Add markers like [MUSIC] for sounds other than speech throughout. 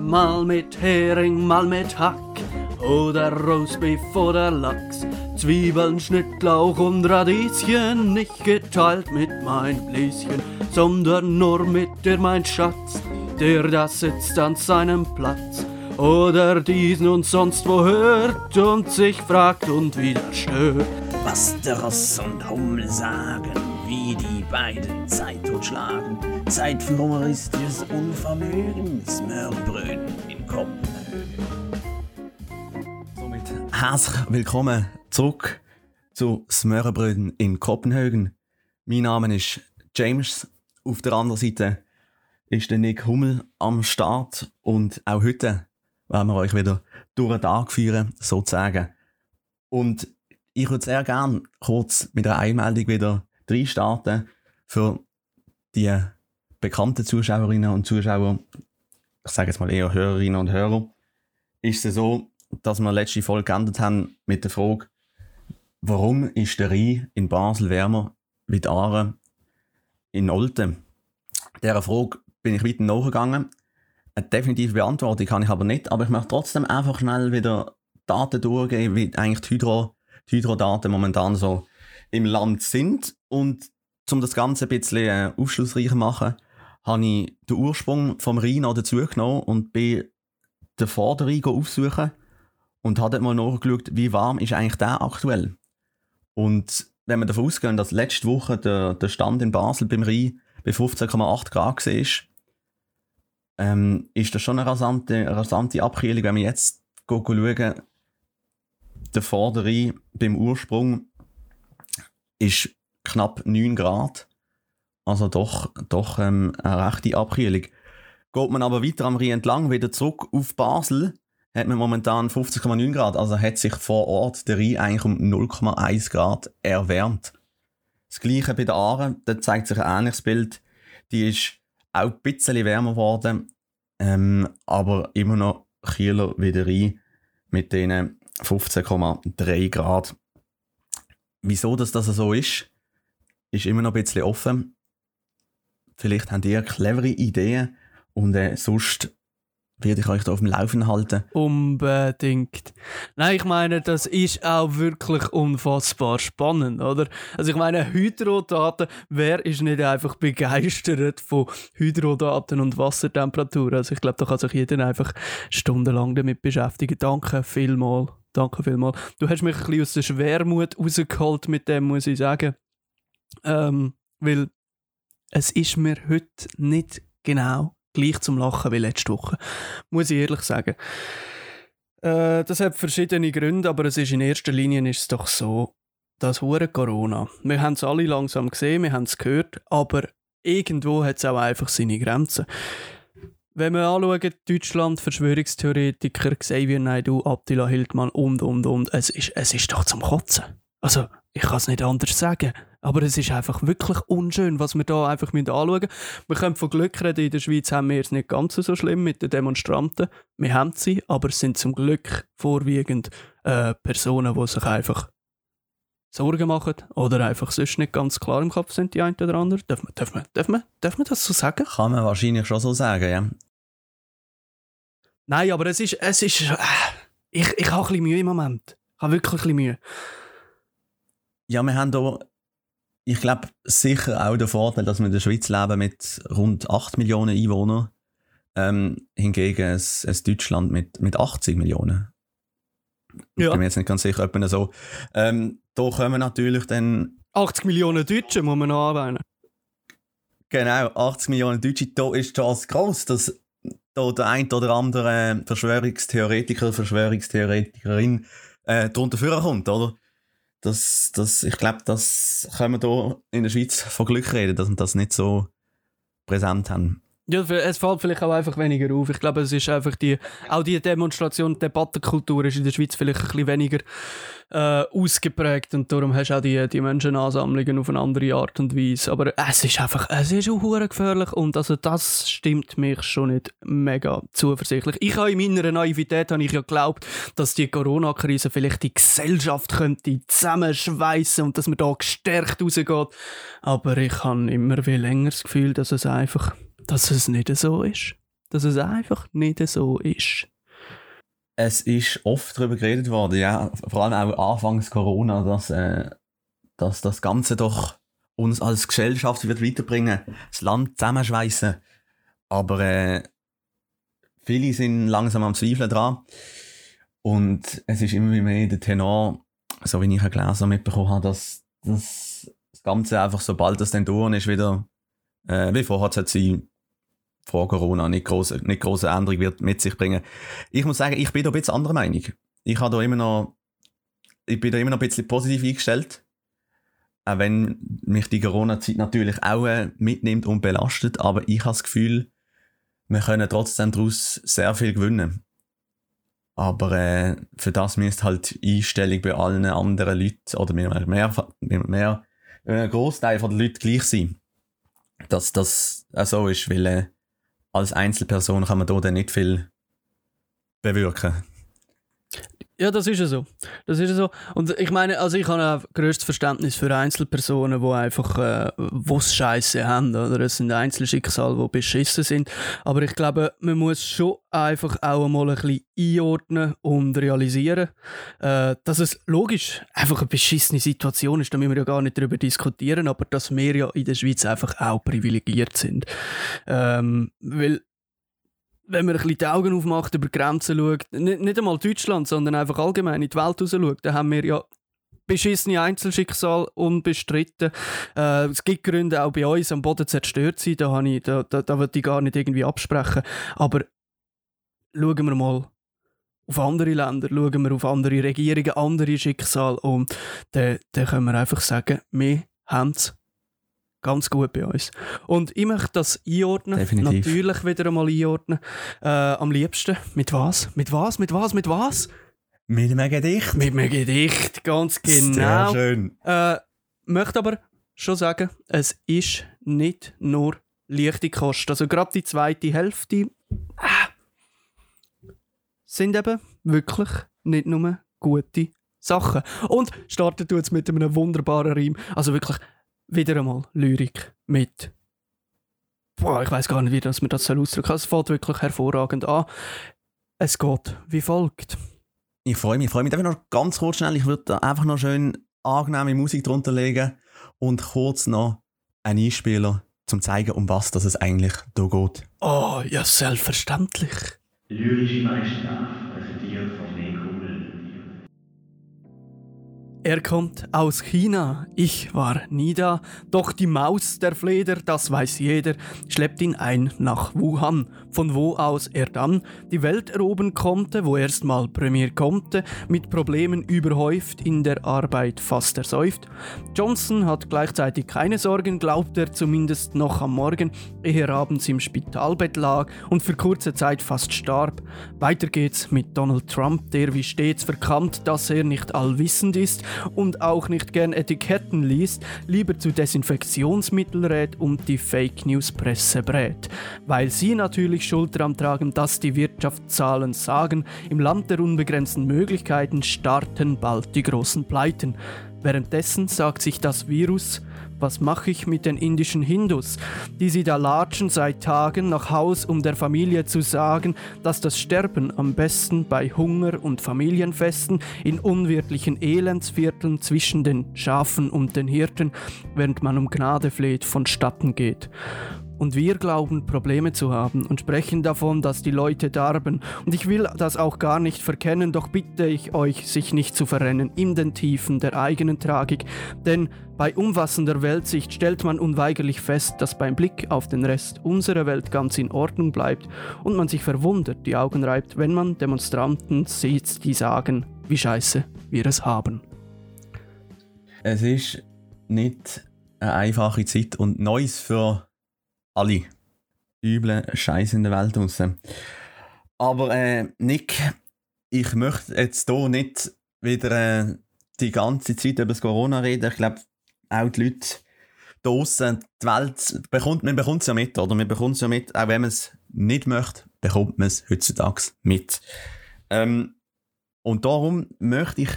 Mal mit Hering, mal mit Hack oder Roastbeef oder Lachs. Zwiebeln, Schnittlauch und Radieschen, nicht geteilt mit mein Bläschen, sondern nur mit dir, mein Schatz, der da sitzt an seinem Platz. Oder diesen und sonst wo hört und sich fragt und wieder stört. Was der Ross und Hummel sagen, wie die beiden Zeit totschlagen. Zeit für humoristisches Unvermögen, Smörbröten in Kopenhagen. Somit herzlich willkommen zurück zu Smörbröten in Kopenhagen. Mein Name ist James. Auf der anderen Seite ist der Nick Hummel am Start und auch heute werden wir euch wieder durch den Tag führen, sozusagen. Und ich würde sehr gerne kurz mit einer Einmeldung wieder reinstarten für die bekannten Zuschauerinnen und Zuschauer, ich sage jetzt mal eher Hörerinnen und Hörer, ist es so, dass wir letzte Folge geändert haben mit der Frage, warum ist der Rhein in Basel wärmer wie die Aare in Olten? Dieser Frage bin ich weiter nachgegangen. Eine definitive Beantwortung kann ich aber nicht, aber ich möchte trotzdem einfach schnell wieder Daten durchgehen, wie eigentlich die, Hydro, die Hydrodaten momentan so im Land sind. Und um das Ganze ein bisschen äh, aufschlussreicher zu machen, habe ich den Ursprung vom Rhein noch dazugenommen und bin den Vorderrhein aufsuchen und habe mal nachgeschaut, wie warm ist eigentlich der aktuell. Und wenn wir davon ausgehen, dass letzte Woche der, der Stand in Basel beim Rhein bei 15,8 Grad war, ähm, ist das schon eine rasante, rasante Abkühlung, wenn wir jetzt schauen, der Vorderrhein beim Ursprung ist knapp 9 Grad. Also doch, doch ähm, eine rechte Abkühlung. Geht man aber weiter am Rhein entlang, wieder zurück auf Basel, hat man momentan 50,9 Grad. Also hat sich vor Ort der Rhein eigentlich um 0,1 Grad erwärmt. Das gleiche bei der Aare, da zeigt sich ein ähnliches Bild. Die ist auch ein bisschen wärmer geworden, ähm, aber immer noch kühler wie der Rhein mit diesen 15,3 Grad. Wieso dass das so ist, ist immer noch ein bisschen offen. Vielleicht habt ihr clevere Ideen und äh, sonst werde ich euch da auf dem Laufen halten. Unbedingt. Nein, ich meine, das ist auch wirklich unfassbar spannend, oder? Also ich meine, Hydrodaten, wer ist nicht einfach begeistert von Hydrodaten und Wassertemperatur? Also ich glaube, da kann sich jeder einfach stundenlang damit beschäftigen. Danke vielmals. Danke vielmals. Du hast mich ein bisschen aus der Schwermut rausgeholt mit dem, muss ich sagen. Ähm, weil es ist mir heute nicht genau gleich zum Lachen wie letzte Woche. Muss ich ehrlich sagen. Äh, das hat verschiedene Gründe, aber es ist in erster Linie ist es doch so, dass hure Corona. Wir haben es alle langsam gesehen, wir haben es gehört, aber irgendwo hat es auch einfach seine Grenzen. Wenn wir anschauen, Deutschland, Verschwörungstheoretiker, Xavier Naidoo, Attila Hildmann und, und, und, es ist, es ist doch zum Kotzen. Also, ich kann es nicht anders sagen. Aber es ist einfach wirklich unschön, was wir da einfach anschauen müssen. Wir können von Glück reden, in der Schweiz haben wir es nicht ganz so schlimm mit den Demonstranten. Wir haben sie, aber es sind zum Glück vorwiegend äh, Personen, die sich einfach Sorgen machen oder einfach sonst nicht ganz klar im Kopf sind, die einen oder anderen. Darf man, darf man, darf man, darf man das so sagen? Kann man wahrscheinlich schon so sagen, ja. Nein, aber es ist, es ist, äh, ich, ich habe ein bisschen Mühe im Moment. Ich habe wirklich ein bisschen Mühe. Ja, wir haben hier, ich glaube, sicher auch den Vorteil, dass wir in der Schweiz leben mit rund 8 Millionen Einwohnern. Ähm, hingegen es, es Deutschland mit, mit 80 Millionen. Ja. Ich bin mir jetzt nicht ganz sicher, ob man so. Ähm, da kommen natürlich dann 80 Millionen Deutsche muss man noch anwählen. Genau, 80 Millionen Deutsche, da ist die Chance groß, dass da der ein oder andere Verschwörungstheoretiker, Verschwörungstheoretikerin äh, darunter vorkommt, oder? Das, das, ich glaube, das können wir hier in der Schweiz von Glück reden, dass wir das nicht so präsent haben. Ja, es fällt vielleicht auch einfach weniger auf. Ich glaube, es ist einfach die, auch die Demonstration, Debattenkultur ist in der Schweiz vielleicht ein bisschen weniger äh, ausgeprägt und darum hast du auch die, die Menschenansammlungen auf eine andere Art und Weise. Aber es ist einfach, es ist auch gefährlich und also das stimmt mich schon nicht mega zuversichtlich. Ich habe in meiner Naivität habe ich ja geglaubt, dass die Corona-Krise vielleicht die Gesellschaft könnte zusammenschweißen und dass man da gestärkt rausgeht. Aber ich habe immer viel länger das Gefühl, dass es einfach dass es nicht so ist. dass es einfach nicht so ist. Es ist oft darüber geredet worden, ja, vor allem auch anfangs Corona, dass, äh, dass das Ganze doch uns als Gesellschaft wird weiterbringen, das Land zusammenschweißen. Aber äh, viele sind langsam am Zweifeln dran. Und es ist immer mehr der Tenor, so wie ich ein gelesen mitbekommen habe, dass, dass das Ganze einfach, sobald das dann durch ist, wieder äh, wie vorher hat sie vor Corona nicht große, nicht große Änderung wird mit sich bringen. Ich muss sagen, ich bin da ein bisschen anderer Meinung. Ich habe da immer noch, ich bin da immer noch ein bisschen positiv eingestellt. Auch wenn mich die Corona-Zeit natürlich auch äh, mitnimmt und belastet, aber ich habe das Gefühl, wir können trotzdem daraus sehr viel gewinnen. Aber äh, für das müsste halt Einstellung bei allen anderen Leuten oder mehr, mehr, mehr, mehr ein Großteil der Leute gleich sein. Dass das auch so ist, weil äh, als Einzelperson kann man da nicht viel bewirken. Ja, das ist ja so. Das ist ja so. Und ich meine, also ich habe auch größtes Verständnis für Einzelpersonen, die einfach äh, was Scheiße haben. Oder? Es sind Einzelschicksale, die beschissen sind. Aber ich glaube, man muss schon einfach auch einmal ein bisschen einordnen und realisieren, äh, dass es logisch einfach eine beschissene Situation ist. Da müssen wir ja gar nicht darüber diskutieren, aber dass wir ja in der Schweiz einfach auch privilegiert sind. Ähm, weil wenn man ein bisschen die Augen aufmacht, über Grenzen schaut, nicht, nicht einmal Deutschland, sondern einfach allgemein in die Welt raus schaut, dann haben wir ja beschissene Einzelschicksal unbestritten. Äh, es gibt Gründe auch bei uns am Boden zerstört sein, da, ich, da, da, da würde ich gar nicht irgendwie absprechen. Aber schauen wir mal auf andere Länder, schauen wir auf andere Regierungen, andere Schicksale und dann, dann können wir einfach sagen, wir haben es ganz gut bei uns. Und ich möchte das einordnen, Definitiv. natürlich wieder einmal einordnen. Äh, am liebsten mit was? Mit was? Mit was? Mit was? Mit einem Gedicht. Mit einem Gedicht, ganz Sehr genau. schön. Äh, möchte aber schon sagen, es ist nicht nur leichte Kost. Also gerade die zweite Hälfte äh, sind eben wirklich nicht nur gute Sachen. Und startet jetzt mit einem wunderbaren Reim. Also wirklich wieder einmal Lyrik mit. Boah, ich weiß gar nicht, wie das man das ausdrücken soll. Es fällt wirklich hervorragend an. Es geht wie folgt. Ich freue mich, ich freue mich. Darf ich noch ganz kurz schnell, ich würde da einfach noch schön angenehme Musik drunter legen und kurz noch einen Einspieler, zum zeigen, um was das es eigentlich da geht. Oh, ja, selbstverständlich. Lyrische Meisterschaft, Er kommt aus China, ich war nie da, doch die Maus der Fleder, das weiß jeder, schleppt ihn ein nach Wuhan, von wo aus er dann die Welt erobern konnte, wo erstmal Premier konnte, mit Problemen überhäuft, in der Arbeit fast ersäuft. Johnson hat gleichzeitig keine Sorgen, glaubt er zumindest noch am Morgen, ehe er abends im Spitalbett lag und für kurze Zeit fast starb. Weiter geht's mit Donald Trump, der wie stets verkannt, dass er nicht allwissend ist und auch nicht gern Etiketten liest, lieber zu Desinfektionsmittel rät und die Fake News Presse brät. Weil sie natürlich Schuld daran tragen, dass die Wirtschaftszahlen sagen, im Land der unbegrenzten Möglichkeiten starten bald die großen Pleiten. Währenddessen sagt sich das Virus, was mache ich mit den indischen Hindus, die sie da latschen seit Tagen nach Haus, um der Familie zu sagen, dass das Sterben am besten bei Hunger und Familienfesten in unwirtlichen Elendsvierteln zwischen den Schafen und den Hirten, während man um Gnade fleht, vonstatten geht. Und wir glauben, Probleme zu haben und sprechen davon, dass die Leute darben. Und ich will das auch gar nicht verkennen, doch bitte ich euch, sich nicht zu verrennen in den Tiefen der eigenen Tragik. Denn bei umfassender Weltsicht stellt man unweigerlich fest, dass beim Blick auf den Rest unserer Welt ganz in Ordnung bleibt und man sich verwundert die Augen reibt, wenn man Demonstranten sieht, die sagen, wie scheiße wir es haben. Es ist nicht eine einfache Zeit und Neues für alle. Üble Scheiße in der Welt draussen. Aber äh, Nick, ich möchte jetzt hier nicht wieder äh, die ganze Zeit über das Corona reden. Ich glaube, auch die Leute draussen, die Welt, bekommt, man bekommt es ja mit, oder? Man bekommt es ja mit, auch wenn man es nicht möchte, bekommt man es heutzutage mit. Ähm, und darum möchte ich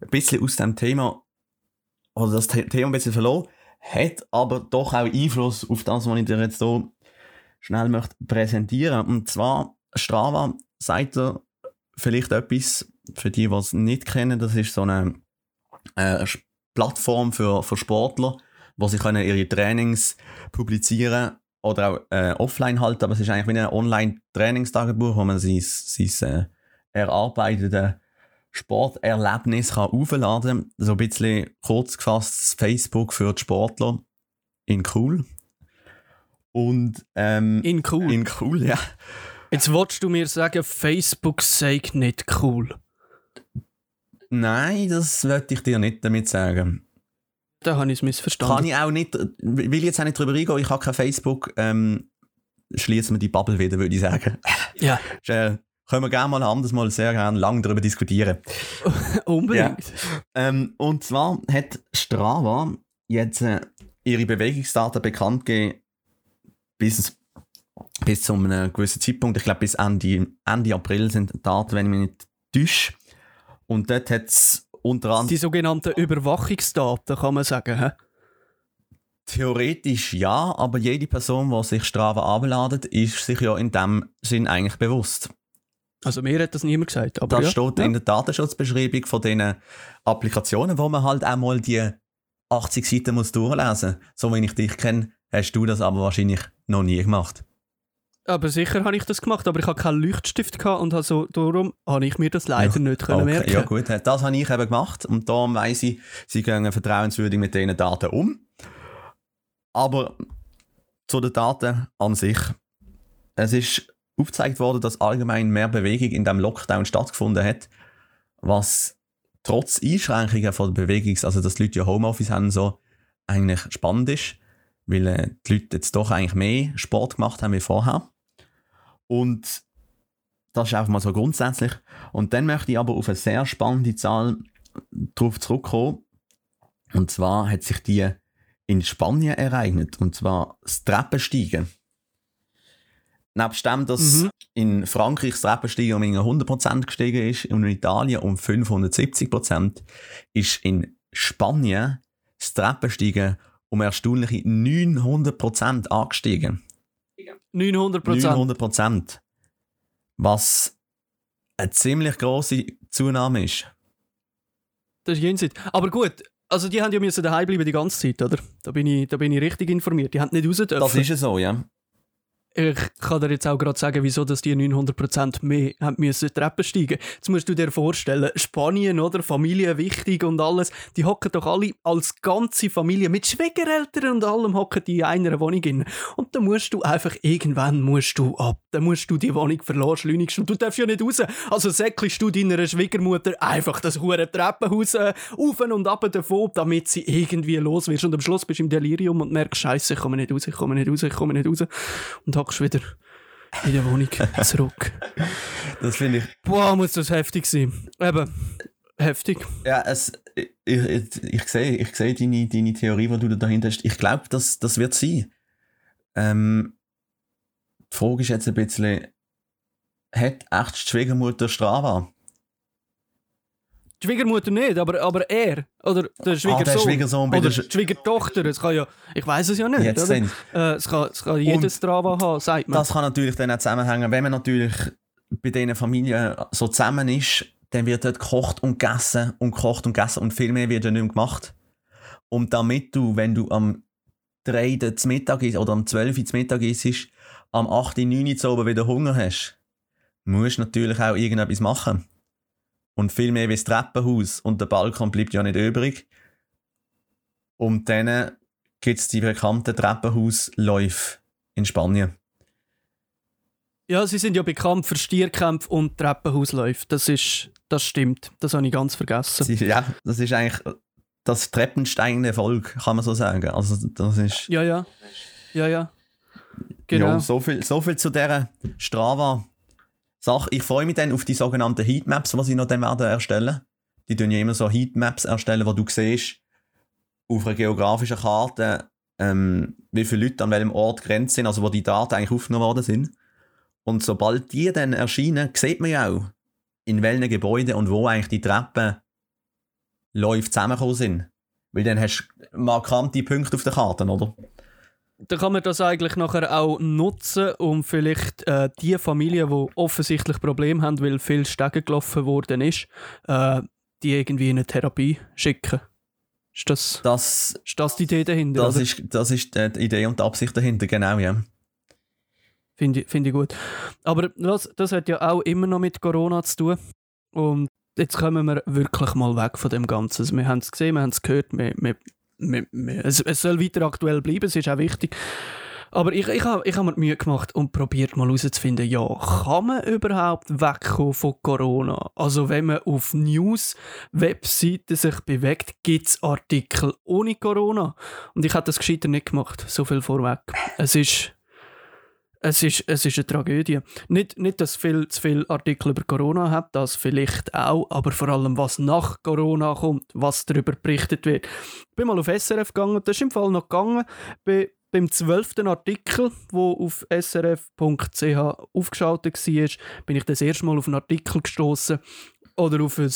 ein bisschen aus dem Thema, oder das The- Thema ein bisschen verloren, hat aber doch auch Einfluss auf das, was ich dir jetzt hier schnell möchte präsentieren. Und zwar, Strava sagt er vielleicht etwas, für die, die es nicht kennen, das ist so eine äh, Plattform für, für Sportler, wo sie können ihre Trainings publizieren oder auch äh, offline halten, aber es ist eigentlich wie ein Online-Trainingstagebuch, wo man sein, sein äh, erarbeitete Sporterlebnis kann aufladen kann. So ein bisschen kurz gefasst Facebook für die Sportler in cool. Und ähm, In cool. in cool, ja. Jetzt willst du mir sagen, Facebook sagt nicht cool. Nein, das wollte ich dir nicht damit sagen. Da habe ich es missverstanden. Kann ich auch nicht, will ich jetzt auch nicht drüber eingehen, ich habe kein Facebook, ähm, schließen wir die Bubble wieder, würde ich sagen. Ja, Ist, äh, können wir gerne mal ein anderes Mal sehr gerne lang darüber diskutieren. [LAUGHS] unbedingt. Ähm, und zwar hat Strava jetzt äh, ihre Bewegungsdaten bekannt gegeben bis, bis zu einem gewissen Zeitpunkt. Ich glaube, bis Ende, Ende April sind die Daten, wenn ich mich nicht täusche. Und dort hat es unter anderem Die sogenannten Überwachungsdaten, kann man sagen. He? theoretisch ja, aber jede Person, die sich Strava abladet, ist sich ja in dem Sinn eigentlich bewusst. Also mir hat das niemand gesagt. Aber Das ja. steht ja. in der Datenschutzbeschreibung von diesen Applikationen, wo man halt auch mal die 80 Seiten muss durchlesen muss. So wie ich dich kenne, hast du das aber wahrscheinlich noch nie gemacht. Aber sicher habe ich das gemacht, aber ich habe keinen Leuchtstift gehabt und also darum habe ich mir das leider nicht können Okay, merken. ja gut, das habe ich eben gemacht und darum weiss ich, sie gehen vertrauenswürdig mit diesen Daten um. Aber zu den Daten an sich. Es ist aufgezeigt worden, dass allgemein mehr Bewegung in dem Lockdown stattgefunden hat, was trotz Einschränkungen von der Bewegung, also dass die Leute ja Homeoffice haben, so eigentlich spannend ist, weil äh, die Leute jetzt doch eigentlich mehr Sport gemacht haben wie vorher. Und das ist einfach mal so grundsätzlich. Und dann möchte ich aber auf eine sehr spannende Zahl drauf zurückkommen. Und zwar hat sich die in Spanien ereignet. Und zwar das Treppensteigen. Nebst dem, dass Mhm. in Frankreich das Treppensteigen um irgendwie 100% gestiegen ist und in Italien um 570%, ist in Spanien das Treppensteigen um erstaunliche 900% angestiegen. 900 Prozent. 900%. Was eine ziemlich grosse Zunahme ist. Das ist jenseits. Aber gut, also die haben ja müssen daheim bleiben die ganze Zeit, oder? Da bin ich, da bin ich richtig informiert. Die haben nicht raus dürfen. Das ist ja so, ja. Ich kann dir jetzt auch gerade sagen, wieso dass die 900% mehr haben müssen Treppen steigen. Jetzt musst du dir vorstellen, Spanien, oder? Familie wichtig und alles. Die hocken doch alle als ganze Familie mit Schwiegereltern und allem hocken die in einer Wohnung in. Und dann musst du einfach irgendwann musst du ab. Dann musst du die Wohnung verlassen, schleunigst. Und du darfst ja nicht raus. Also säckelst du deiner Schwiegermutter einfach das hure Treppenhaus äh, auf und ab davon, damit sie irgendwie los wird. Und am Schluss bist du im Delirium und merkst, Scheiße, ich komme nicht raus, ich komme nicht raus, ich komme nicht raus. Und hockst wieder in der Wohnung [LAUGHS] zurück. Das finde ich. Boah, muss das heftig sein. Eben, heftig. Ja, es, ich, ich, ich sehe ich sehe deine, deine Theorie, die du da dahinter hast. Ich glaube, das, das wird sein. Ähm, die Frage ist jetzt ein bisschen, hat echt die Schwiegermutter Strava? Die Schwiegermutter nicht, aber, aber er. Oder der Schwiegersohn. Ah, der Schwiegersohn Oder der die Schwiegertochter. Es kann ja, ich weiß es ja nicht. Jetzt oder? Äh, es, kann, es kann jedes Strava haben, sagt man. Das kann natürlich dann auch zusammenhängen, wenn man natürlich bei diesen Familien so zusammen ist, dann wird dort gekocht und gegessen und gekocht und gegessen und viel mehr wird ja nicht mehr gemacht. Und damit du, wenn du am 3 Uhr zum Mittag isst oder am 12 Uhr zum Mittag isst, am 8 Uhr, 9 Uhr zu oben wieder Hunger hast, musst du natürlich auch irgendetwas machen. Und viel mehr wie das Treppenhaus und der Balkon bleibt ja nicht übrig. Und dann gibt es die bekannten Treppenhausläufe in Spanien. Ja, sie sind ja bekannt für Stierkämpfe und Treppenhausläufe. Das ist, das stimmt. Das habe ich ganz vergessen. Sie- Ja, das ist eigentlich das treppensteigende Volk, kann man so sagen. Also das ist Ja, ja. Ja, ja. Genau. ja, so, viel, so viel zu dieser Strava-Sache. Ich freue mich dann auf die sogenannten Heatmaps, die sie noch dann werden erstellen. Die tun ja immer so Heatmaps erstellen, wo du siehst, auf einer geografischen Karte, ähm, wie viele Leute an welchem Ort grenzt sind, also wo die Daten eigentlich aufgenommen worden sind. Und sobald die dann erscheinen, sieht man ja auch, in welchen Gebäuden und wo eigentlich die Treppen läuft zusammengekommen sind. Weil dann hast du markante Punkte auf der Karte, oder? Dann kann man das eigentlich nachher auch nutzen, um vielleicht äh, die Familien, die offensichtlich Probleme haben, weil viel Stegen gelaufen worden ist, äh, die irgendwie in eine Therapie schicken. Ist das, Das, ist das die Idee dahinter? das, oder? ist, das ist die Idee und die Absicht dahinter, genau, ja. Finde ich, find ich gut. Aber das, das hat ja auch immer noch mit Corona zu tun. Und jetzt kommen wir wirklich mal weg von dem Ganzen. Also wir haben es gesehen, wir haben es gehört. Wir, wir, wir, wir, es, es soll weiter aktuell bleiben, es ist auch wichtig. Aber ich, ich habe ich hab mir die Mühe gemacht und probiert mal herauszufinden, ja, kann man überhaupt wegkommen von Corona? Also wenn man auf News-Webseiten sich bewegt, gibt es Artikel ohne Corona. Und ich habe das gescheiter nicht gemacht, so viel vorweg. Es ist es ist, es ist eine Tragödie. Nicht, nicht, dass es viel zu viele Artikel über Corona hat, das vielleicht auch, aber vor allem, was nach Corona kommt, was darüber berichtet wird. Ich bin mal auf SRF gegangen, das ist im Fall noch gegangen, bei, beim zwölften Artikel, wo auf srf.ch aufgeschaltet war, bin ich das erste Mal auf einen Artikel gestoßen oder auf ein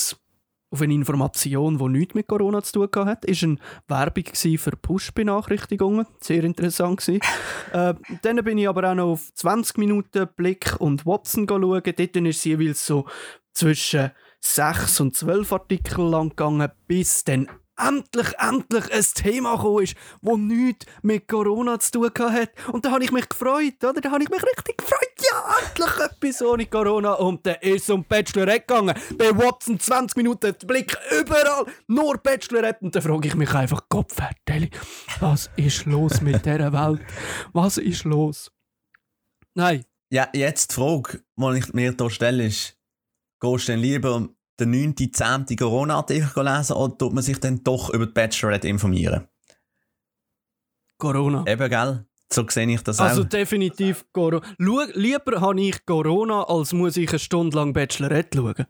auf eine Information, die nichts mit Corona zu tun hatte. Es war eine Werbung für Push-Benachrichtigungen. Sehr interessant. [LAUGHS] äh, dann bin ich aber auch noch auf 20 Minuten Blick und Watson schauen. Dort ist jeweils so zwischen 6 und 12 Artikel lang gegangen, bis dann endlich, endlich ein Thema gekommen ist, das nichts mit Corona zu tun hat. Und da habe ich mich gefreut, oder? Da habe ich mich richtig gefreut. Endlich etwas ohne Corona. Und dann ist es um Bachelorette gegangen. Bei Watson 20 Minuten Blick überall, nur Bachelorette. Und dann frage ich mich einfach, Gott was ist los mit dieser Welt? Was ist los? Nein, Ja, jetzt die Frage, die ich mir hier stelle, ist, gehst du denn lieber den 9., 10. Corona-Artikel lesen oder tut man sich dann doch über die Bachelorette informieren? Corona. Eben, gell? So sehe ich das Also auch. definitiv Corona. Lieber habe ich Corona, als muss ich eine Stunde lang Bachelorette schauen.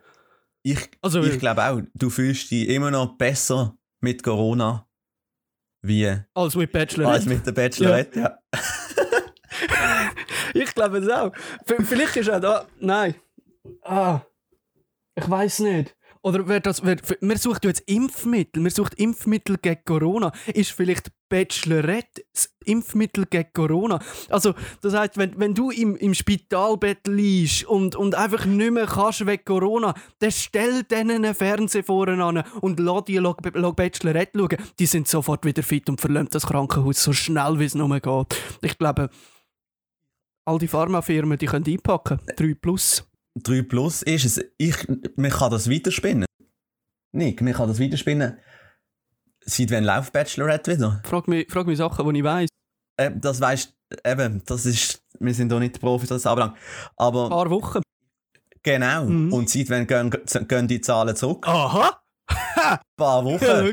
Ich, Also, ich glaube auch, du fühlst dich immer noch besser mit Corona wie als mit Bachelorette. als mit der Bachelorette. Ja. [LAUGHS] Ich glaube es auch. Vielleicht ist auch da. Nein. Ah. Ich weiß nicht. Oder wer das. Wer, suchen ja jetzt Impfmittel. Wir suchen Impfmittel gegen Corona. Ist vielleicht Bachelorette das Impfmittel gegen Corona? Also, das heißt, wenn, wenn du im, im Spitalbett liegst und, und einfach nicht mehr kannst wegen Corona, dann stell denen einen Fernseher vorne an und lass die Log Log Bachelorette schauen. Die sind sofort wieder fit und verlassen das Krankenhaus so schnell, wie es nur geht. Ich glaube, all die Pharmafirmen, die können einpacken. 3 plus. 3 Plus ist es. Ich, man kann das weiterspinnen. Nick, man kann das weiterspinnen. Seit wann läuft Bachelorette wieder? Frag mich, frag mich Sachen, die ich weiss. Äh, das weißt eben, das ist, wir sind doch nicht Profis, das anbelangt. Aber Ein paar Wochen. genau. Mhm. Und seit wann gehen, gehen die Zahlen zurück? Aha! Ein [LAUGHS] paar [LAUGHS] Wochen. Ja,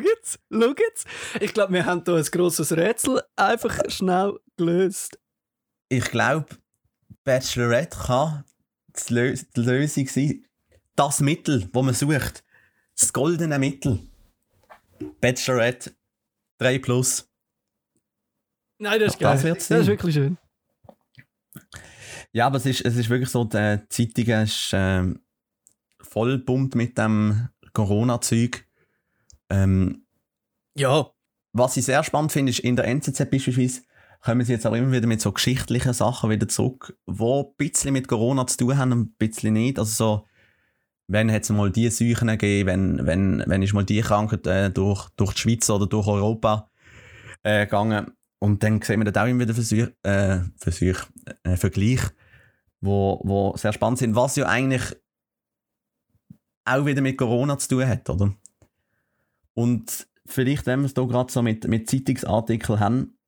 schau jetzt. Ich glaube, wir haben hier ein grosses Rätsel einfach schnell gelöst. Ich glaube, Bachelorette kann die, Lö die Lösung sein. Das Mittel, das man sucht. Das goldene Mittel. Bachelorette 3 Plus. Nein, das ist Das geil. wird's das ist wirklich schön. Ja, aber es ist, es ist wirklich so, die Zeitung ist ähm, voll bunt mit dem Corona-Zeug. Ähm, Ja. was ich sehr spannend finde, ist in der NZZ beispielsweise, kommen sie jetzt auch immer wieder mit so geschichtlichen Sachen wieder zurück, die ein bisschen mit Corona zu tun haben, ein bisschen nicht. Also so, wenn hat es mal die Seuchen gegeben, wenn, wenn, wenn ist mal die Krankheit äh, durch, durch die Schweiz oder durch Europa äh, gegangen. Und dann sehen wir dort auch immer wieder Versuch, äh, Versuch, äh, Vergleich, wo, wo sehr spannend sind, was ja eigentlich auch wieder mit Corona zu tun hat, oder? Und vielleicht, wenn wir es hier gerade so mit, mit Zeitungsartikeln haben,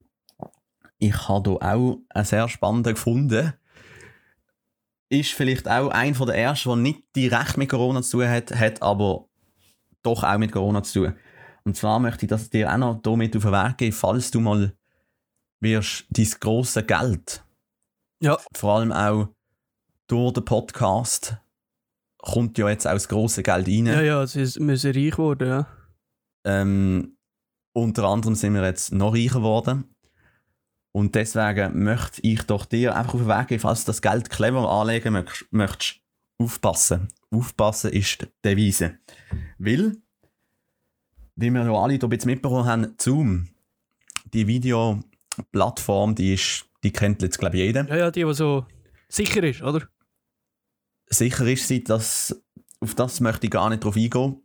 ich habe hier auch einen sehr spannenden gefunden. Ist vielleicht auch ein von der ersten, der nicht direkt mit Corona zu tun hat, hat aber doch auch mit Corona zu tun. Und zwar möchte ich das dir auch noch hier mit auf den Weg geben, falls du mal wirst dein grosse Geld, Ja. vor allem auch durch den Podcast, kommt ja jetzt auch das grosse Geld rein. Ja, ja, ist- wir sind reich geworden, ja. Ähm, unter anderem sind wir jetzt noch reicher geworden. Und deswegen möchte ich doch dir einfach auf den Weg geben, falls du das Geld clever anlegen möchtest, aufpassen. Aufpassen ist die Devise. Weil, wie wir ja alle hier mitbekommen haben, Zoom, die Video, Plattform, die, ist, die kennt jetzt, glaube ich, jeder. Ja, ja, die, die so sicher ist, oder? Sicher ist sie, dass auf das möchte ich gar nicht drauf eingehen.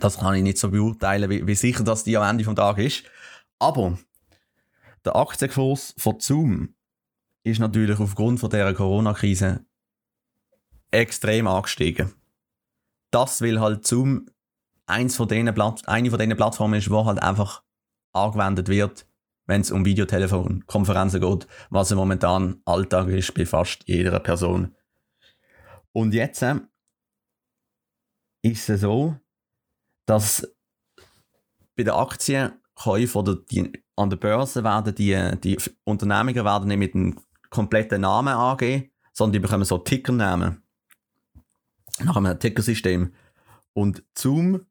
Das kann ich nicht so beurteilen, wie, wie sicher das die am Ende des Tages ist. Aber der Aktienkurs von Zoom ist natürlich aufgrund von dieser Corona-Krise extrem angestiegen. Das will halt Zoom eins von denen Platt eine von diesen Plattformen ist, wo halt einfach angewendet wird, wenn es um Videotelefonkonferenzen geht, was ja momentan Alltag ist bei fast jeder Person. Und jetzt äh, ist es so, dass bei den Aktienkäufen oder die, an der Börse werden die, die Unternehmungen werden nicht mit einem kompletten Namen angehen, sondern die bekommen so Tickernamen. Nach einem Tickersystem. Und Zoom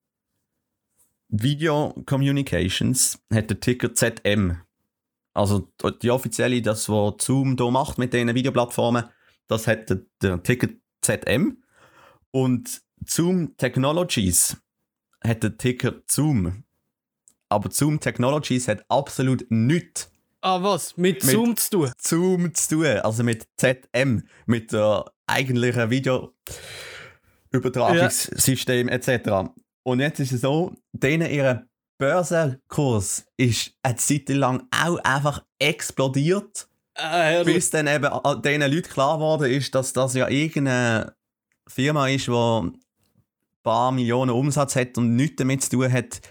Video Communications hat den Ticker ZM. Also die offizielle, das was Zoom hier macht mit diesen Videoplattformen, das hat den, den Ticker ZM. Und Zoom Technologies hat den Ticker Zoom. Aber Zoom Technologies hat absolut nichts Ah, was? Mit, Mit- Zoom zu tun? Zoom zu tun, also mit ZM, mit der eigentlichen Videoübertragungssystem etc. Und jetzt ist es so, denen ihr Börsenkurs ist eine Zeit lang auch einfach explodiert, Äh, bis dann eben diesen Leuten klar geworden ist, dass das ja irgendeine Firma ist, die ein paar Millionen Umsatz hat und nichts damit zu tun hat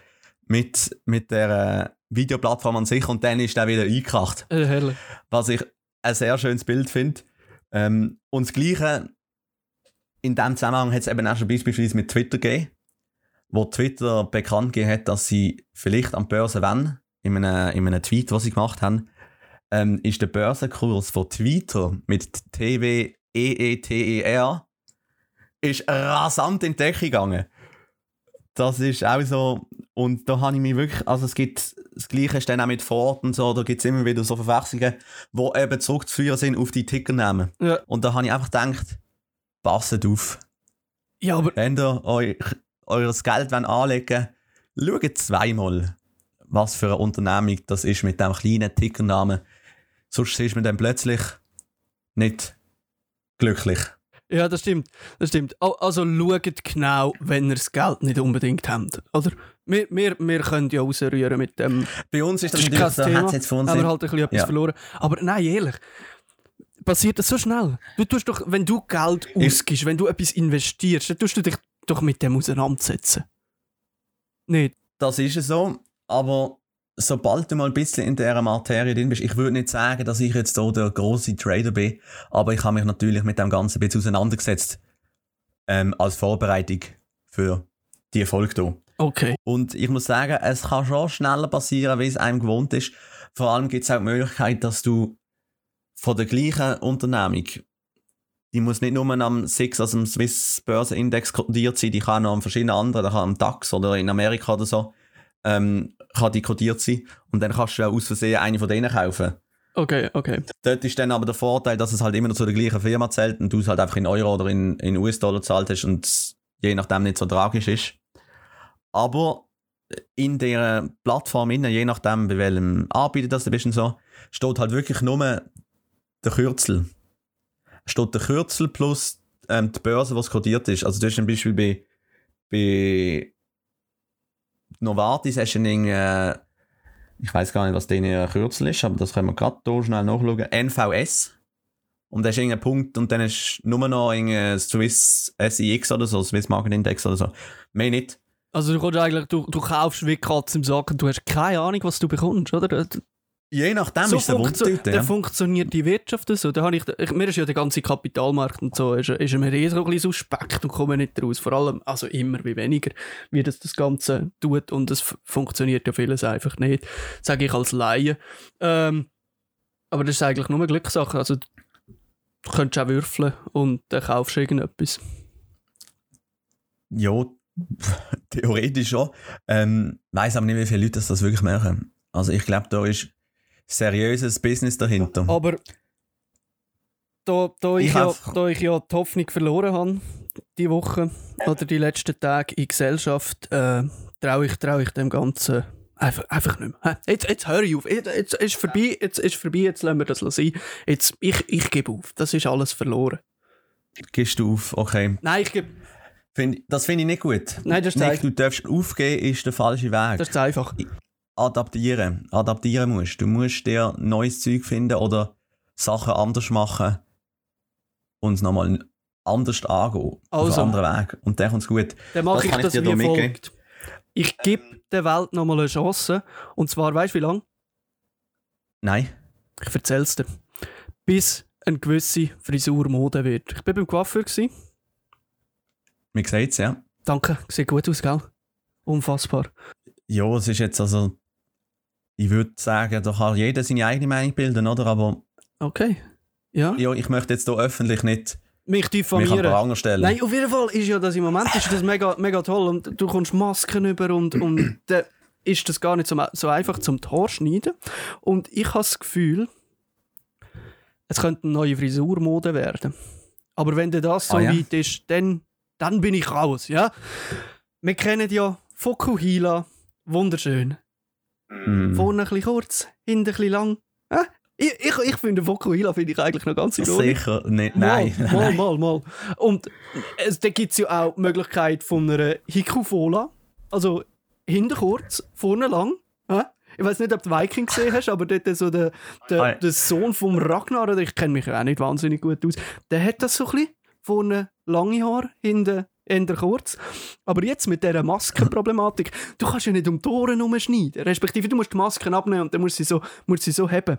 mit, mit der Videoplattform an sich und dann ist der wieder eingekracht äh, herrlich. was ich ein sehr schönes Bild finde. Ähm, und das Gleiche in diesem Zusammenhang hat es eben auch schon beispielsweise mit Twitter gegeben, wo Twitter bekannt gegeben hat, dass sie vielleicht am Börse wenn, in einem, in einem Tweet, was sie gemacht haben, ähm, ist der Börsenkurs von Twitter mit T-W-E-E-T-E-R ist rasant in die Decke gegangen. Das ist auch so, und da habe ich mich wirklich, also es gibt, das Gleiche ist dann auch mit Ford und so, da gibt es immer wieder so Verwechslungen, wo eben zurückzuführen sind auf die Tickernamen. Ja. Und da habe ich einfach gedacht, passet auf. Ja, aber Wenn ihr euch, eures Geld anlegen wollt, schaut zweimal, was für eine Unternehmung das ist mit dem kleinen Tickernamen. Sonst ist man dann plötzlich nicht glücklich. Ja, das stimmt. Das stimmt. Al- Also schaut genau, wenn ihr das Geld nicht unbedingt habt. Oder? Wir, wir, wir können ja rausrühren mit dem. Bei uns ist das, Das ist kein so, Thema. hat's jetzt von uns nicht- halt ein bisschen etwas Ja. verloren. Aber nein, ehrlich. Passiert das so schnell? Du tust doch, wenn du Geld ausgibst, wenn du etwas investierst, dann tust du dich doch mit dem auseinandersetzen. Nicht? Das ist es so, aber sobald du mal ein bisschen in dieser Materie drin bist, ich würde nicht sagen, dass ich jetzt hier der große Trader bin, aber ich habe mich natürlich mit dem Ganzen ein bisschen auseinandergesetzt ähm, als Vorbereitung für die Folge hier. Okay. Und ich muss sagen, es kann schon schneller passieren, wie es einem gewohnt ist. Vor allem gibt es auch die Möglichkeit, dass du von der gleichen Unternehmung, die muss nicht nur am SIX, also am Swiss Börsenindex kodiert sein, die kann noch an verschiedenen anderen, da kann am DAX oder in Amerika oder so, ähm, kann die kodiert sein. Und dann kannst du auch aus Versehen eine von denen kaufen. Okay, okay. Dort ist dann aber der Vorteil, dass es halt immer noch zu der gleichen Firma zählt und du es halt einfach in Euro oder in, in US-Dollar zahlt hast und es je nachdem nicht so tragisch ist. Aber in der Plattform, je nachdem, bei welchem Anbieter das du bist und so, steht halt wirklich nur der Kürzel. Steht der Kürzel plus ähm, die Börse, was kodiert ist. Also du hast zum Beispiel bei, bei Novartis hast du einen, äh, ich weiß gar nicht, was denen Kürzel ist, aber das können wir gerade hier schnell nachschauen. NVS. Und da ist irgendein Punkt und dann ist nur noch ein Swiss SIX oder so, Swiss Market Index oder so. Mehr nicht. Also du kommst eigentlich, du, du kaufst wie Katze im Sack und du hast keine Ahnung, was du bekommst, oder? Das- Je nachdem so ist Wundtüte. dann Ja. funktioniert die Wirtschaft so. Da ich, ich, mir ist ja der ganze Kapitalmarkt und so, ist, ist mir eh so ein bisschen suspekt und komme nicht raus. Vor allem, also immer wie weniger, wie das das Ganze tut und es funktioniert ja vieles einfach nicht. Sage ich als Laie. Ähm, aber das ist eigentlich nur eine Glückssache. Also du könntest auch würfeln und dann kaufst du irgendetwas. Ja, [LAUGHS] theoretisch schon. Ähm, weiß aber nicht, wie viele Leute das, das wirklich machen. Also ich glaube, da ist seriöses Business dahinter. Aber da, da, ich, Ich ja, da ich ja die Hoffnung verloren habe, die Woche oder die letzten Tage in Gesellschaft, äh, traue ich, trau ich dem Ganzen Einfach, einfach nicht mehr. Jetzt, jetzt höre ich auf. Jetzt, jetzt ist vorbei, jetzt ist vorbei, jetzt lassen wir das sein. Jetzt, ich, ich gebe auf. Das ist alles verloren. Gehst du auf, okay. Nein, ich gebe. Find, das finde ich nicht gut. Nein, das ist einfach. du darfst aufgeben, ist der falsche Weg. Das ist einfach. adaptieren. Adaptieren musst. Du musst dir neues Zeug finden oder Sachen anders machen und es nochmal anders angehen. Auf Also. einen anderen Weg. Und dann kommt es gut. Dann mache ich ich das dir wie folgt. Ich gebe der Welt nochmal eine Chance. Und zwar, weißt du wie lange? Nein. Ich erzähl's dir. Bis eine gewisse Frisur Mode wird. Ich war beim Coiffeur. Gewesen. Man sieht es, ja. Danke, sieht gut aus, gell? Unfassbar. Ja, es ist jetzt also. Ich würde sagen, da kann jeder seine eigene Meinung bilden, oder? Aber Okay. Ja. ja, ich möchte jetzt hier öffentlich nicht Mich mich an diffamieren. Stellen. Nein, auf jeden Fall ist ja das im Moment ist das mega, mega toll und du kommst Masken über und, und [CLEARS THROAT] dann ist das gar nicht so, so einfach zum Tor schneiden. Und ich habe das Gefühl, es könnte eine neue Frisurmode werden. Aber wenn das so Ah, ja? weit ist, dann, dann bin ich raus, ja? Wir kennen ja Fokuhila, wunderschön. Mm. Vorne ein bisschen kurz, hinten ein bisschen lang. Ja? Ich, ich, ich finde Fokuhila finde ich eigentlich noch ganz Ordnung. Sicher nicht. [LAUGHS] Nein. Mal, mal, mal, mal. Und es, da gibt es ja auch die Möglichkeit von einer Hikufola. Also hinten kurz, vorne lang. Hä? Ich weiß nicht, ob du Viking gesehen hast, aber dort so der, der, der Sohn vom Ragnar, oder ich kenne mich ja auch nicht wahnsinnig gut aus, der hat das so ein bisschen. Vorne lange Haare, hinten eher kurz. Aber jetzt mit dieser Maskenproblematik, du kannst ja nicht um die Ohren herumschneiden. Respektive, du musst die Masken abnehmen und dann musst du sie so, musst sie so haben.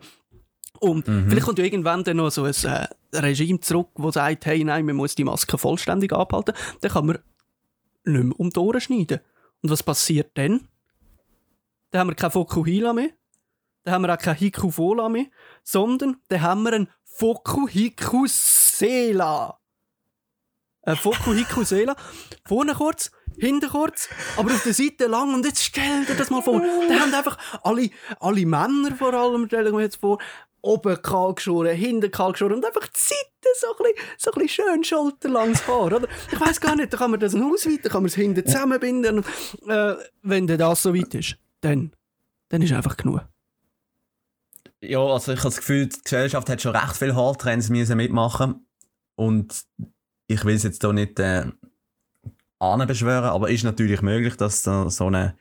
Und Mhm. vielleicht kommt ja irgendwann dann noch so ein äh, Regime zurück, das sagt, hey, nein, man muss die Maske vollständig abhalten. Dann kann man nicht mehr um die Ohren schneiden. Und was passiert dann? Dann haben wir kein Fokuhila mehr. Dann haben wir auch kein Hikufola mehr. Sondern dann haben wir ein Fokuhikusela. Ein Fokuhikusela. Vorne kurz, hinten kurz, aber auf der Seite lang. Und jetzt stell dir das mal vor. Da haben einfach alle, alle Männer vor allem, stellen wir jetzt vor, oben kahl geschoren, hinten kahl geschoren und einfach die Seite so ein bisschen, so ein bisschen schön schulterlanges Haar, oder? Ich weiß gar nicht, da kann man das noch ausweiten, kann man es hinten zusammenbinden. Äh, wenn das so weit ist, dann, dann ist einfach genug. Ja, also ich habe das Gefühl, die Gesellschaft hat schon recht viele Haartrends müssen mitmachen und ich will es jetzt hier nicht äh, beschwören, aber ist natürlich möglich, dass da so ein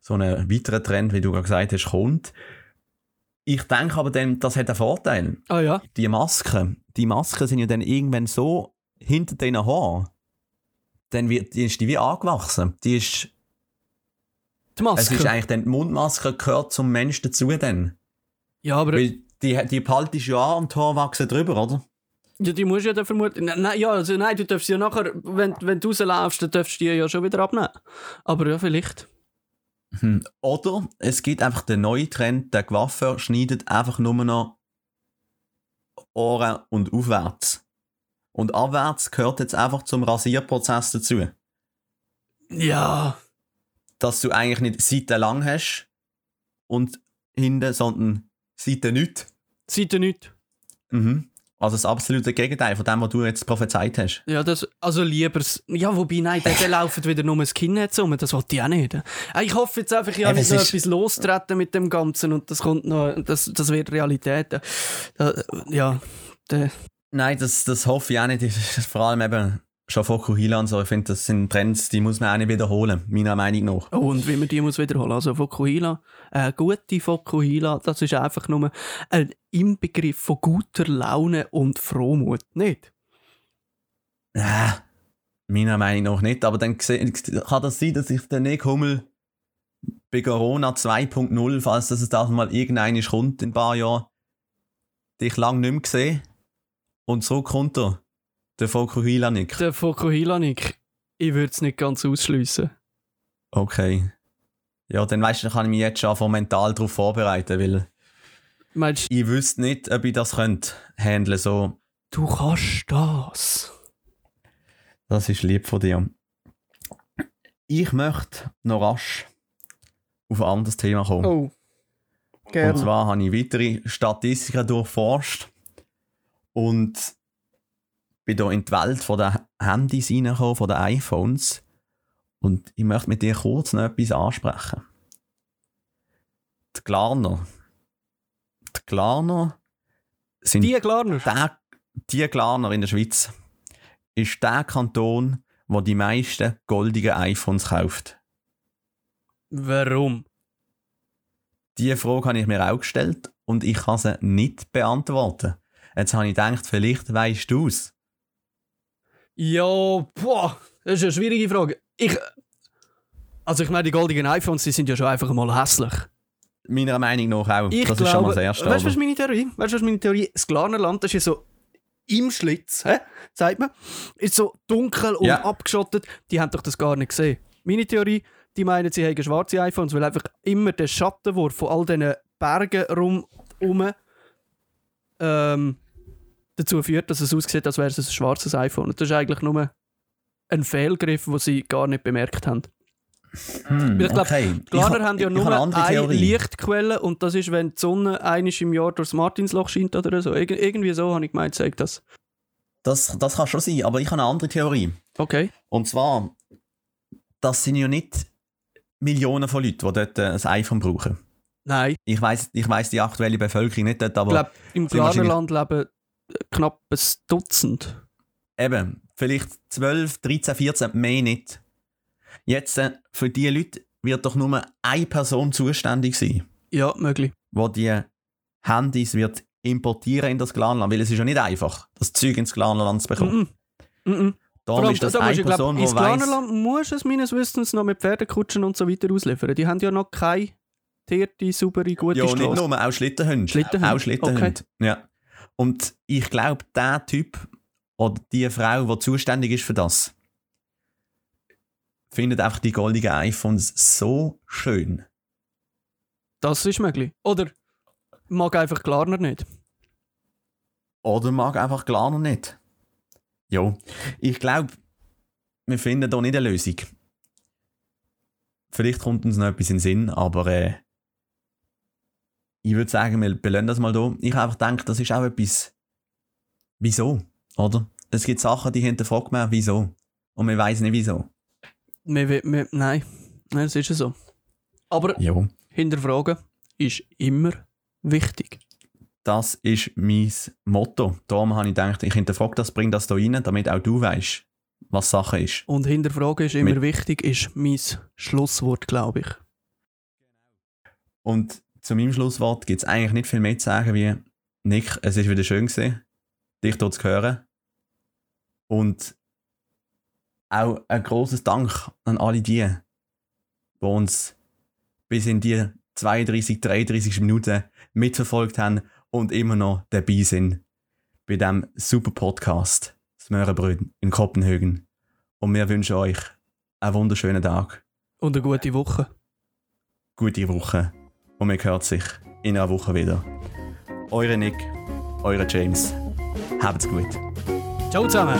so eine weiterer Trend, wie du gerade gesagt hast, kommt. Ich denke aber dann, das hat einen Vorteil. Ah ja? Die Masken, die Masken sind ja dann irgendwann so hinter den Haaren, dann wird, die ist die wie angewachsen. Die ist, Die Maske. es ist eigentlich dann, die Mundmaske gehört zum Mensch dazu dann. ja, aber Weil die, die behaltest du ja an und die Haare wachsen drüber, oder? Ja, die musst du ja dann vermutlich... Nein, ja, also nein, du darfst ja nachher, wenn, wenn du rauslaufst, dann darfst du die ja schon wieder abnehmen. Aber ja, vielleicht. Hm. Oder es gibt einfach den neuen Trend, der Coiffeur schneidet einfach nur noch Ohren und aufwärts. Und abwärts gehört jetzt einfach zum Rasierprozess dazu. Ja. Dass du eigentlich nicht Seite lang hast und hinten, sondern Seite nicht. Seite nicht. Mhm. Also das absolute Gegenteil von dem, was du jetzt prophezeit hast. Ja, das, also lieber, ja, wobei, nein, dann, dann laufen wieder nur Skinheads rum, das wollte ich auch nicht. Äh, Ich hoffe jetzt einfach, ich habe nicht noch etwas lostreten mit dem Ganzen und das kommt noch, das, das wird Realität. Äh, ja, der, Nein, das, das hoffe ich auch nicht. [LAUGHS] Vor allem eben schon Fokuhila und so. Ich finde, das sind Trends, die muss man auch nicht wiederholen, meiner Meinung nach. oh, und wie man die muss wiederholen, also Fokuhila, äh, gute Fokuhila, das ist einfach nur ein Inbegriff von guter Laune und Frohmut, nicht? Äh, meiner Meinung nach nicht. Aber dann kann das sein, dass ich den Nick Hummel bei Corona 2.0, falls das das mal irgendeine kommt in ein paar Jahren, dich lang nicht mehr gesehen und zurückkommt er. Der Fokuhila Nick. Der Fokuhila, Nick, ich würde es nicht ganz ausschliessen. Okay. Ja, dann weißt du, dann kann ich mich jetzt schon einfach mental darauf vorbereiten, weil Meinst ich wüsste nicht, ob ich das könnte handeln so. du, kannst das? Das ist lieb von dir. Ich möchte noch rasch auf ein anderes Thema kommen. Oh, Und zwar habe ich weitere Statistiken durchforscht und bin hier in die Welt von der Handys reingekommen, von den iPhones. Und ich möchte mit dir kurz noch etwas ansprechen. die Glarner. Die Glarner sind Die Klarner. der, die Glarner in der Schweiz ist der Kanton, wo die meisten goldigen iPhones kauft. Warum? Diese Frage habe ich mir auch gestellt und ich kann sie nicht beantworten. Jetzt habe ich gedacht, vielleicht weißt du es. Ja, boah, das ist eine schwierige Frage. Ich. Also, ich meine, die goldigen iPhones, die sind ja schon einfach mal hässlich. Meiner Meinung nach auch. Ich das glaube, ist schon mal das Erste. Weißt du, was meine Theorie? Weißt du, was meine Theorie? Das Glarnerland, das ist ja so im Schlitz, hä? sagt man. Ist so dunkel und Ja. abgeschottet. Die haben doch das gar nicht gesehen. Meine Theorie, die meinen, sie haben schwarze iPhones, weil einfach immer der Schattenwurf von all diesen Bergen rum, rum ähm, dazu führt, dass es aussieht, als wäre es ein schwarzes iPhone. Und das ist eigentlich nur ein Fehlgriff, den sie gar nicht bemerkt haben. Hm, Ich glaub, okay. Ich, haben ja ich, nur ich eine eine. Lichtquelle und das ist, wenn die Sonne einisch im Jahr durchs Martinsloch scheint oder so. Irg irgendwie so habe ich gemeint, sagt das. Das, das kann schon sein, aber ich habe eine andere Theorie. Okay. Und zwar, das sind ja nicht Millionen von Leuten, die dort äh, ein iPhone brauchen. Nein, Ich weiß ich weiss die aktuelle Bevölkerung nicht dort, ich aber glaube, im Glanerland leben knapp ein Dutzend. eben, vielleicht 12, 13, 14, mehr nicht. Jetzt, äh, für diese Leute wird doch nur eine Person zuständig sein, Ja, möglich. die die Handys wird importieren in das Glanland, weil es ist ja nicht einfach, das Zeug ins Glanland zu bekommen. Mm -mm. Mm Darum ist das da eine du, glaub, Person, die weiss... Glanerland musst du es meines Wissens noch mit Pferdekutschen und so weiter ausliefern. Die haben ja noch keine teerte, saubere, gute Ja, nicht Straße. nur, auch Schlittenhunde. Schlittenhunde, Auch Schlittenhunde. Ja. Und ich glaube, der Typ oder die Frau, die zuständig ist für das, findet einfach die goldigen iPhones so schön. Das ist möglich. Oder mag einfach Klarner nicht. Oder mag einfach klar noch nicht. Ja, ich glaube, wir finden da nicht eine Lösung. Vielleicht kommt uns noch etwas in den Sinn, aber äh, ich würde sagen, wir belönen das mal da. Ich habe einfach gedacht, das ist auch etwas. Wieso? Oder? Es gibt Sachen, die hinterfragt man, wieso? Und wir wissen nicht wieso. Wir, wir, wir, nein, nein, das ist ja so. Aber Ja. hinterfragen ist immer wichtig. Das ist mein Motto. Darum habe ich gedacht, ich hinterfrage das, bring das da rein, damit auch du weißt, was Sache ist. Und hinterfragen ist immer Mit- wichtig, ist mein Schlusswort, glaube ich. Und zu meinem Schlusswort gibt es eigentlich nicht viel mehr zu sagen wie Nick, es ist wieder schön gewesen, dich hier zu hören. Und auch ein großes Dank an alle die, die uns bis in die 32, 33 Minuten mitverfolgt haben und immer noch dabei sind bei diesem super Podcast Smörenbröden in Kopenhagen. Und wir wünschen euch einen wunderschönen Tag, Und eine gute Woche. gute Woche und man hört sich in einer Woche wieder. Eure Nick, eure James. Habt's gut. Ciao zusammen.